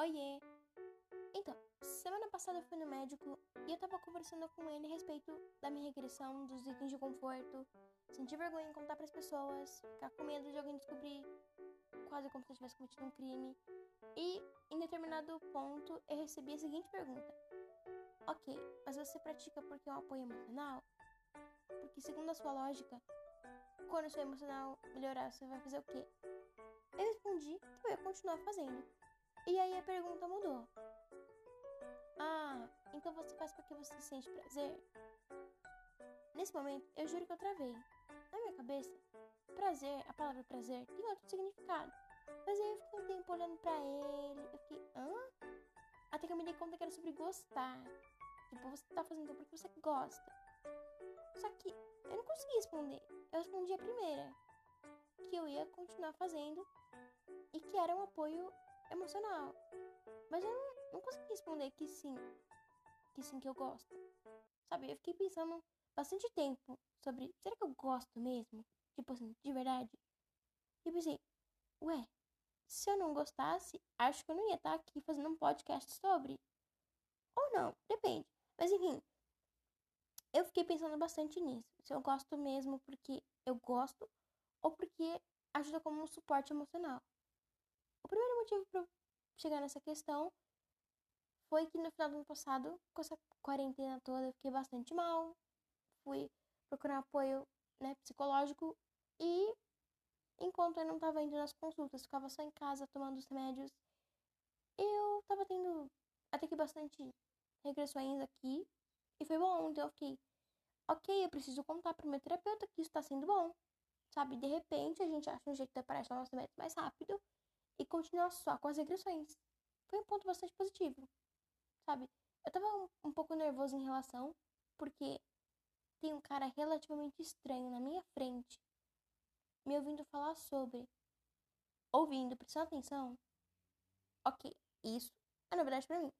Oiê! Então, semana passada eu fui no médico e eu tava conversando com ele a respeito da minha regressão, dos itens de conforto, sentir vergonha em contar pras pessoas, ficar com medo de alguém descobrir, quase como se eu tivesse cometido um crime. E, em determinado ponto, eu recebi a seguinte pergunta: Ok, mas você pratica porque é um apoio emocional? Porque, segundo a sua lógica, quando o seu emocional melhorar, você vai fazer o quê? Eu respondi que eu ia continuar fazendo. E aí a pergunta mudou. Ah, então você faz porque você sente prazer? Nesse momento, eu juro que eu travei. Na minha cabeça, prazer, a palavra prazer, tem outro significado. Mas aí eu fiquei um tempo olhando pra ele, eu fiquei, hã? Até que eu me dei conta que era sobre gostar. Tipo, você tá fazendo porque você gosta. Só que eu não consegui responder. Eu respondi a primeira. Que eu ia continuar fazendo e que era um apoio emocional. Mas eu não, não consegui responder que sim. Que sim, que eu gosto. Sabe, eu fiquei pensando bastante tempo sobre será que eu gosto mesmo? Tipo assim, de verdade. E pensei, ué, se eu não gostasse, acho que eu não ia estar aqui fazendo um podcast sobre. Ou não, depende. Mas enfim, eu fiquei pensando bastante nisso. Se eu gosto mesmo porque eu gosto ou porque ajuda como um suporte emocional. Motivo para chegar nessa questão foi que no final do ano passado, com essa quarentena toda, eu fiquei bastante mal. Fui procurar apoio né, psicológico e enquanto eu não estava indo nas consultas, ficava só em casa tomando os remédios, eu estava tendo até que bastante regressões aqui e foi bom. Então eu fiquei, ok, eu preciso contar pro meu terapeuta que isso está sendo bom. Sabe, de repente a gente acha um jeito de aparecer o nosso método mais rápido e continuar só com as regressões. Foi um ponto bastante positivo, sabe? Eu tava um, um pouco nervoso em relação, porque tem um cara relativamente estranho na minha frente, me ouvindo falar sobre. Ouvindo, prestando atenção. Ok, isso é novidade para mim.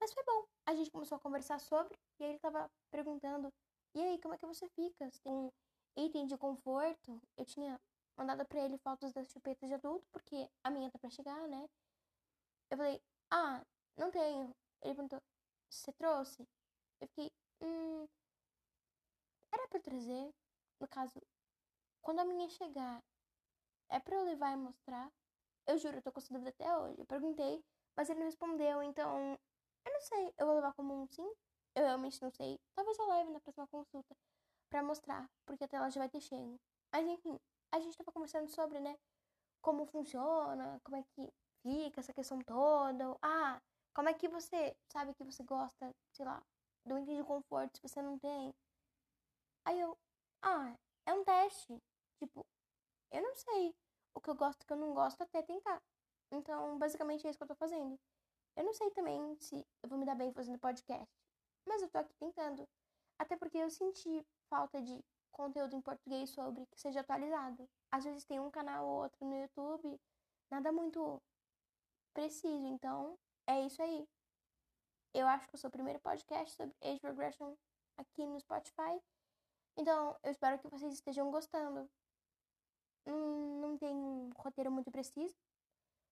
Mas foi bom. A gente começou a conversar sobre, e aí ele tava perguntando: e aí, como é que você fica? Você tem um item de conforto? Eu tinha mandado para ele fotos das chupetas de adulto, porque a minha tá pra chegar, né? Eu falei, ah, não tenho. Ele perguntou, você trouxe? Eu fiquei, hum. Era pra trazer. No caso, quando a minha chegar, é pra eu levar e mostrar? Eu juro, eu tô com essa dúvida até hoje. Eu perguntei, mas ele não respondeu, então. Eu não sei. Eu vou levar como um sim? Eu realmente não sei. Talvez eu leve na próxima consulta pra mostrar, porque até lá já vai ter chego. Mas enfim, a gente tava conversando sobre, né? Como funciona, como é que fica essa questão toda. Ah, como é que você sabe que você gosta, sei lá, do item de conforto se você não tem? Aí eu, ah, é um teste. Tipo, eu não sei o que eu gosto e o que eu não gosto até tentar. Então, basicamente é isso que eu tô fazendo. Eu não sei também se eu vou me dar bem fazendo podcast, mas eu tô aqui tentando. Até porque eu senti falta de conteúdo em português sobre que seja atualizado. Às vezes tem um canal ou outro no YouTube, nada muito preciso. Então, é isso aí. Eu acho que eu sou o primeiro podcast sobre age regression aqui no Spotify. Então, eu espero que vocês estejam gostando. Não tem um roteiro muito preciso,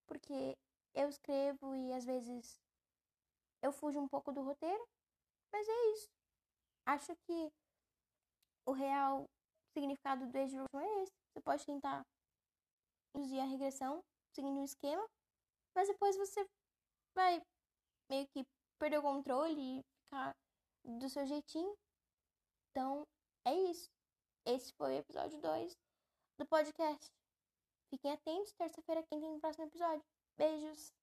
porque eu escrevo e às vezes eu fujo um pouco do roteiro, mas é isso. Acho que o real significado do age regression é esse. Você pode tentar induzir a regressão seguindo um esquema, mas depois você vai meio que perder o controle e ficar do seu jeitinho. Então, é isso. Esse foi o episódio 2 do podcast. Fiquem atentos, terça-feira quem tem o próximo episódio. Beijos!